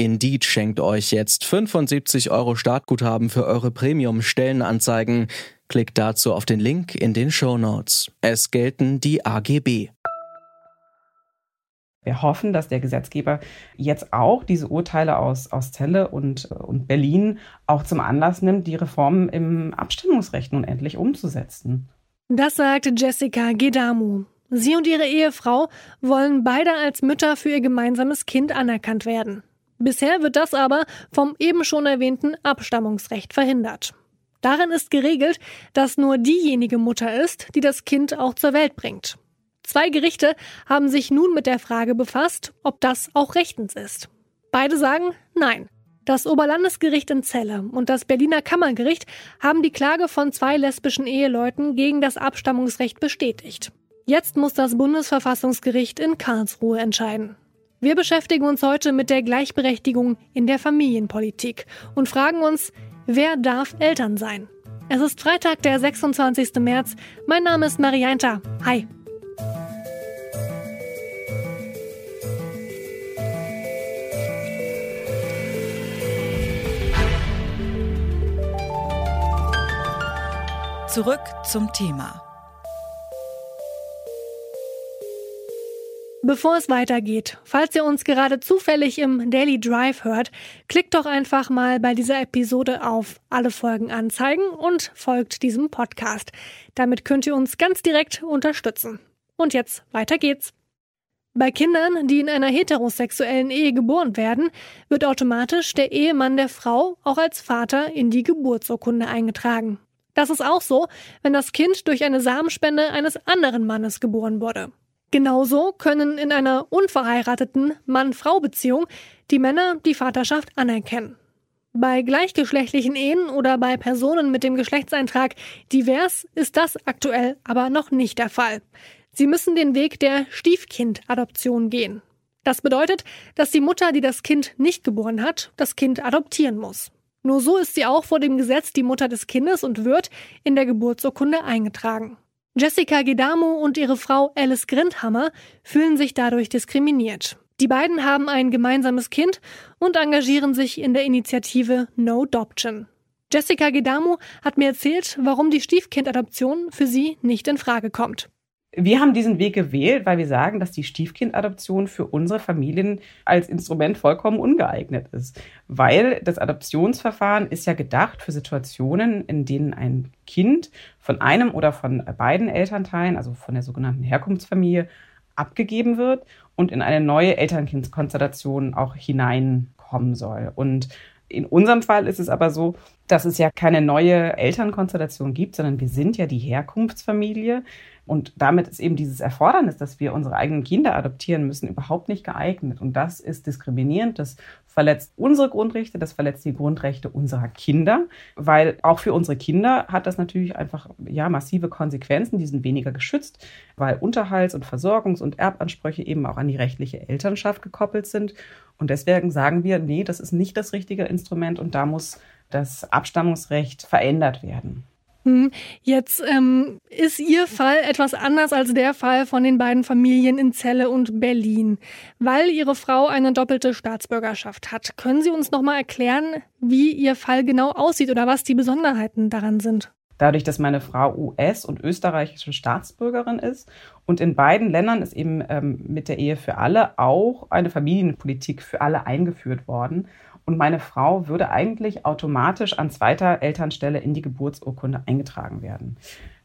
Indeed schenkt euch jetzt 75 Euro Startguthaben für eure Premium-Stellenanzeigen. Klickt dazu auf den Link in den Show Notes. Es gelten die AGB. Wir hoffen, dass der Gesetzgeber jetzt auch diese Urteile aus, aus Celle und, und Berlin auch zum Anlass nimmt, die Reformen im Abstimmungsrecht nun endlich umzusetzen. Das sagte Jessica Gedamu. Sie und ihre Ehefrau wollen beide als Mütter für ihr gemeinsames Kind anerkannt werden. Bisher wird das aber vom eben schon erwähnten Abstammungsrecht verhindert. Darin ist geregelt, dass nur diejenige Mutter ist, die das Kind auch zur Welt bringt. Zwei Gerichte haben sich nun mit der Frage befasst, ob das auch rechtens ist. Beide sagen Nein. Das Oberlandesgericht in Celle und das Berliner Kammergericht haben die Klage von zwei lesbischen Eheleuten gegen das Abstammungsrecht bestätigt. Jetzt muss das Bundesverfassungsgericht in Karlsruhe entscheiden. Wir beschäftigen uns heute mit der Gleichberechtigung in der Familienpolitik und fragen uns, wer darf Eltern sein? Es ist Freitag, der 26. März. Mein Name ist Marianta. Hi. Zurück zum Thema. Bevor es weitergeht, falls ihr uns gerade zufällig im Daily Drive hört, klickt doch einfach mal bei dieser Episode auf alle Folgen anzeigen und folgt diesem Podcast. Damit könnt ihr uns ganz direkt unterstützen. Und jetzt weiter geht's. Bei Kindern, die in einer heterosexuellen Ehe geboren werden, wird automatisch der Ehemann der Frau auch als Vater in die Geburtsurkunde eingetragen. Das ist auch so, wenn das Kind durch eine Samenspende eines anderen Mannes geboren wurde. Genauso können in einer unverheirateten Mann-Frau-Beziehung die Männer die Vaterschaft anerkennen. Bei gleichgeschlechtlichen Ehen oder bei Personen mit dem Geschlechtseintrag divers ist das aktuell aber noch nicht der Fall. Sie müssen den Weg der Stiefkind-Adoption gehen. Das bedeutet, dass die Mutter, die das Kind nicht geboren hat, das Kind adoptieren muss. Nur so ist sie auch vor dem Gesetz die Mutter des Kindes und wird in der Geburtsurkunde eingetragen. Jessica Gedamo und ihre Frau Alice Grindhammer fühlen sich dadurch diskriminiert. Die beiden haben ein gemeinsames Kind und engagieren sich in der Initiative No Adoption. Jessica Gedamo hat mir erzählt, warum die Stiefkindadoption für sie nicht in Frage kommt. Wir haben diesen Weg gewählt, weil wir sagen, dass die Stiefkindadoption für unsere Familien als Instrument vollkommen ungeeignet ist. Weil das Adoptionsverfahren ist ja gedacht für Situationen, in denen ein Kind von einem oder von beiden Elternteilen, also von der sogenannten Herkunftsfamilie, abgegeben wird und in eine neue Elternkindskonstellation auch hineinkommen soll. Und in unserem Fall ist es aber so, dass es ja keine neue Elternkonstellation gibt, sondern wir sind ja die Herkunftsfamilie. Und damit ist eben dieses Erfordernis, dass wir unsere eigenen Kinder adoptieren müssen, überhaupt nicht geeignet. Und das ist diskriminierend. Das verletzt unsere Grundrechte, das verletzt die Grundrechte unserer Kinder, weil auch für unsere Kinder hat das natürlich einfach ja massive Konsequenzen. Die sind weniger geschützt, weil Unterhalts- und Versorgungs- und Erbansprüche eben auch an die rechtliche Elternschaft gekoppelt sind. Und deswegen sagen wir, nee, das ist nicht das richtige Instrument und da muss das Abstammungsrecht verändert werden. Hm, jetzt ähm, ist Ihr Fall etwas anders als der Fall von den beiden Familien in Celle und Berlin, weil Ihre Frau eine doppelte Staatsbürgerschaft hat. Können Sie uns noch mal erklären, wie Ihr Fall genau aussieht oder was die Besonderheiten daran sind? Dadurch, dass meine Frau US- und österreichische Staatsbürgerin ist und in beiden Ländern ist eben ähm, mit der Ehe für alle auch eine Familienpolitik für alle eingeführt worden und meine Frau würde eigentlich automatisch an zweiter Elternstelle in die Geburtsurkunde eingetragen werden.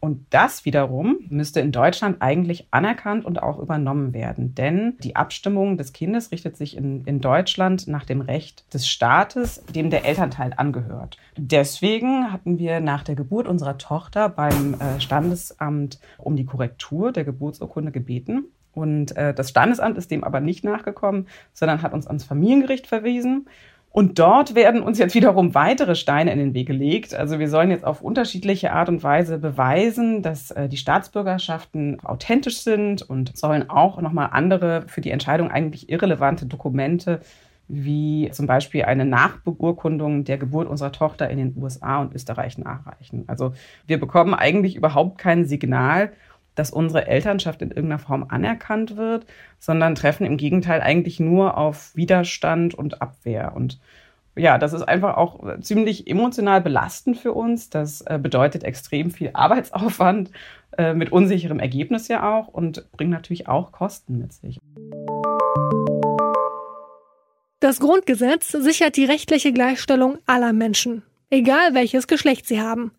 Und das wiederum müsste in Deutschland eigentlich anerkannt und auch übernommen werden. Denn die Abstimmung des Kindes richtet sich in, in Deutschland nach dem Recht des Staates, dem der Elternteil angehört. Deswegen hatten wir nach der Geburt unserer Tochter beim äh, Standesamt um die Korrektur der Geburtsurkunde gebeten. Und äh, das Standesamt ist dem aber nicht nachgekommen, sondern hat uns ans Familiengericht verwiesen. Und dort werden uns jetzt wiederum weitere Steine in den Weg gelegt. Also wir sollen jetzt auf unterschiedliche Art und Weise beweisen, dass äh, die Staatsbürgerschaften authentisch sind und sollen auch nochmal andere für die Entscheidung eigentlich irrelevante Dokumente wie zum Beispiel eine Nachbeurkundung der Geburt unserer Tochter in den USA und Österreich nachreichen. Also wir bekommen eigentlich überhaupt kein Signal, dass unsere Elternschaft in irgendeiner Form anerkannt wird, sondern treffen im Gegenteil eigentlich nur auf Widerstand und Abwehr. Und ja, das ist einfach auch ziemlich emotional belastend für uns. Das äh, bedeutet extrem viel Arbeitsaufwand äh, mit unsicherem Ergebnis ja auch und bringt natürlich auch Kosten mit sich. Das Grundgesetz sichert die rechtliche Gleichstellung aller Menschen, egal welches Geschlecht sie haben.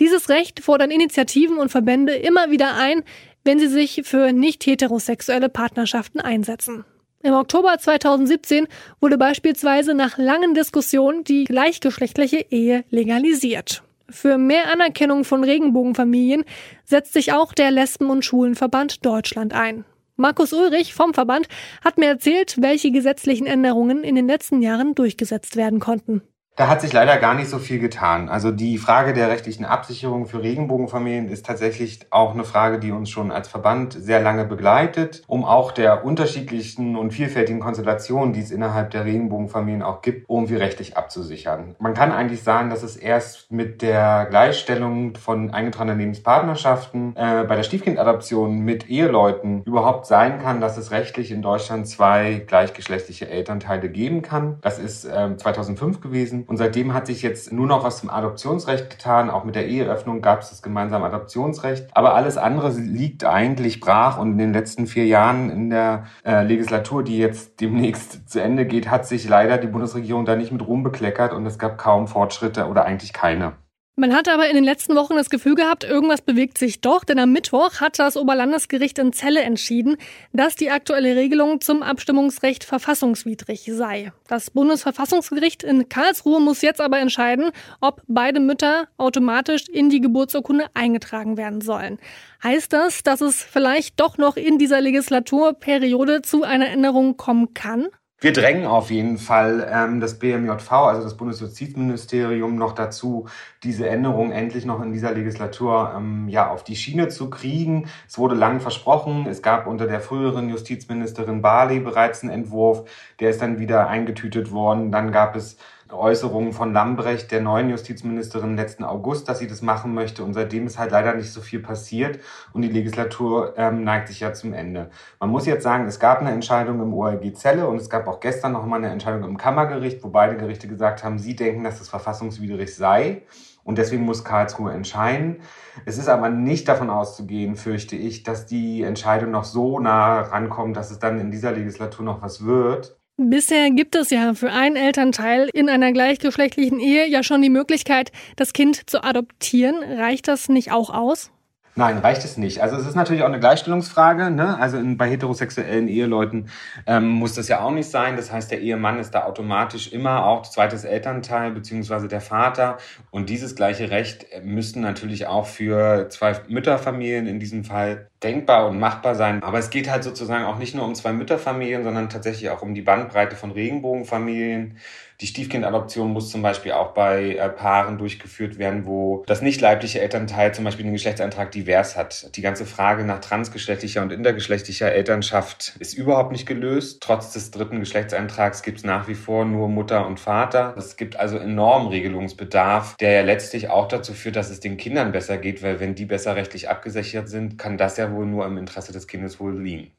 Dieses Recht fordern Initiativen und Verbände immer wieder ein, wenn sie sich für nicht heterosexuelle Partnerschaften einsetzen. Im Oktober 2017 wurde beispielsweise nach langen Diskussionen die gleichgeschlechtliche Ehe legalisiert. Für mehr Anerkennung von Regenbogenfamilien setzt sich auch der Lesben- und Schulenverband Deutschland ein. Markus Ulrich vom Verband hat mir erzählt, welche gesetzlichen Änderungen in den letzten Jahren durchgesetzt werden konnten. Da hat sich leider gar nicht so viel getan. Also die Frage der rechtlichen Absicherung für Regenbogenfamilien ist tatsächlich auch eine Frage, die uns schon als Verband sehr lange begleitet, um auch der unterschiedlichen und vielfältigen Konstellationen, die es innerhalb der Regenbogenfamilien auch gibt, irgendwie rechtlich abzusichern. Man kann eigentlich sagen, dass es erst mit der Gleichstellung von eingetragenen Lebenspartnerschaften äh, bei der Stiefkindadoption mit Eheleuten überhaupt sein kann, dass es rechtlich in Deutschland zwei gleichgeschlechtliche Elternteile geben kann. Das ist äh, 2005 gewesen. Und seitdem hat sich jetzt nur noch was zum Adoptionsrecht getan. Auch mit der Eheöffnung gab es das gemeinsame Adoptionsrecht. Aber alles andere liegt eigentlich brach. Und in den letzten vier Jahren in der äh, Legislatur, die jetzt demnächst zu Ende geht, hat sich leider die Bundesregierung da nicht mit Ruhm bekleckert und es gab kaum Fortschritte oder eigentlich keine. Man hat aber in den letzten Wochen das Gefühl gehabt, irgendwas bewegt sich doch, denn am Mittwoch hat das Oberlandesgericht in Celle entschieden, dass die aktuelle Regelung zum Abstimmungsrecht verfassungswidrig sei. Das Bundesverfassungsgericht in Karlsruhe muss jetzt aber entscheiden, ob beide Mütter automatisch in die Geburtsurkunde eingetragen werden sollen. Heißt das, dass es vielleicht doch noch in dieser Legislaturperiode zu einer Änderung kommen kann? Wir drängen auf jeden Fall ähm, das BMJV, also das Bundesjustizministerium, noch dazu, diese Änderung endlich noch in dieser Legislatur ähm, ja auf die Schiene zu kriegen. Es wurde lang versprochen. Es gab unter der früheren Justizministerin Barley bereits einen Entwurf, der ist dann wieder eingetütet worden. Dann gab es Äußerungen von Lambrecht, der neuen Justizministerin letzten August, dass sie das machen möchte. Und seitdem ist halt leider nicht so viel passiert und die Legislatur ähm, neigt sich ja zum Ende. Man muss jetzt sagen, es gab eine Entscheidung im OLG Zelle und es gab auch gestern noch mal eine Entscheidung im Kammergericht, wo beide Gerichte gesagt haben, sie denken, dass das verfassungswidrig sei. Und deswegen muss Karlsruhe entscheiden. Es ist aber nicht davon auszugehen, fürchte ich, dass die Entscheidung noch so nah rankommt, dass es dann in dieser Legislatur noch was wird. Bisher gibt es ja für einen Elternteil in einer gleichgeschlechtlichen Ehe ja schon die Möglichkeit, das Kind zu adoptieren. Reicht das nicht auch aus? Nein, reicht es nicht. Also es ist natürlich auch eine Gleichstellungsfrage. Ne? Also in, bei heterosexuellen Eheleuten ähm, muss das ja auch nicht sein. Das heißt, der Ehemann ist da automatisch immer auch zweites Elternteil beziehungsweise der Vater. Und dieses gleiche Recht müssten natürlich auch für zwei Mütterfamilien in diesem Fall denkbar und machbar sein. Aber es geht halt sozusagen auch nicht nur um zwei Mütterfamilien, sondern tatsächlich auch um die Bandbreite von Regenbogenfamilien. Die Stiefkindadoption muss zum Beispiel auch bei äh, Paaren durchgeführt werden, wo das nicht leibliche Elternteil zum Beispiel den Geschlechtsantrag divers hat. Die ganze Frage nach transgeschlechtlicher und intergeschlechtlicher Elternschaft ist überhaupt nicht gelöst. Trotz des dritten Geschlechtsantrags gibt es nach wie vor nur Mutter und Vater. Es gibt also enormen Regelungsbedarf, der ja letztlich auch dazu führt, dass es den Kindern besser geht, weil wenn die besser rechtlich abgesichert sind, kann das ja wohl nur im Interesse des Kindes wohl liegen.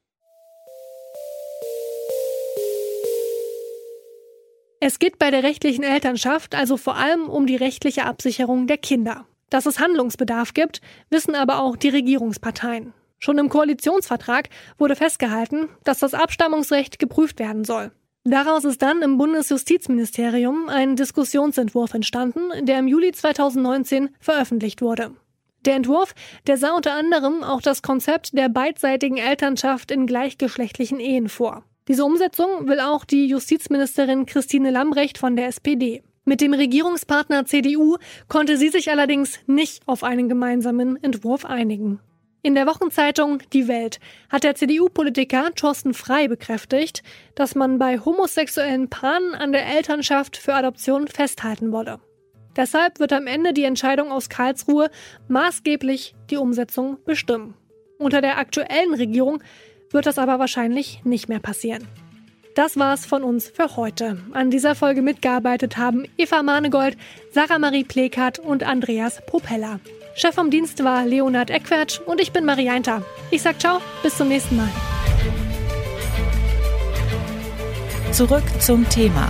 Es geht bei der rechtlichen Elternschaft also vor allem um die rechtliche Absicherung der Kinder. Dass es Handlungsbedarf gibt, wissen aber auch die Regierungsparteien. Schon im Koalitionsvertrag wurde festgehalten, dass das Abstammungsrecht geprüft werden soll. Daraus ist dann im Bundesjustizministerium ein Diskussionsentwurf entstanden, der im Juli 2019 veröffentlicht wurde. Der Entwurf, der sah unter anderem auch das Konzept der beidseitigen Elternschaft in gleichgeschlechtlichen Ehen vor. Diese Umsetzung will auch die Justizministerin Christine Lambrecht von der SPD. Mit dem Regierungspartner CDU konnte sie sich allerdings nicht auf einen gemeinsamen Entwurf einigen. In der Wochenzeitung Die Welt hat der CDU-Politiker Thorsten Frei bekräftigt, dass man bei homosexuellen Paaren an der Elternschaft für Adoption festhalten wolle. Deshalb wird am Ende die Entscheidung aus Karlsruhe maßgeblich die Umsetzung bestimmen. Unter der aktuellen Regierung wird das aber wahrscheinlich nicht mehr passieren. Das war's von uns für heute. An dieser Folge mitgearbeitet haben Eva Manegold, Sarah Marie Plekat und Andreas Propeller. Chef vom Dienst war Leonhard Eckwert und ich bin Marianta. Ich sag ciao, bis zum nächsten Mal. Zurück zum Thema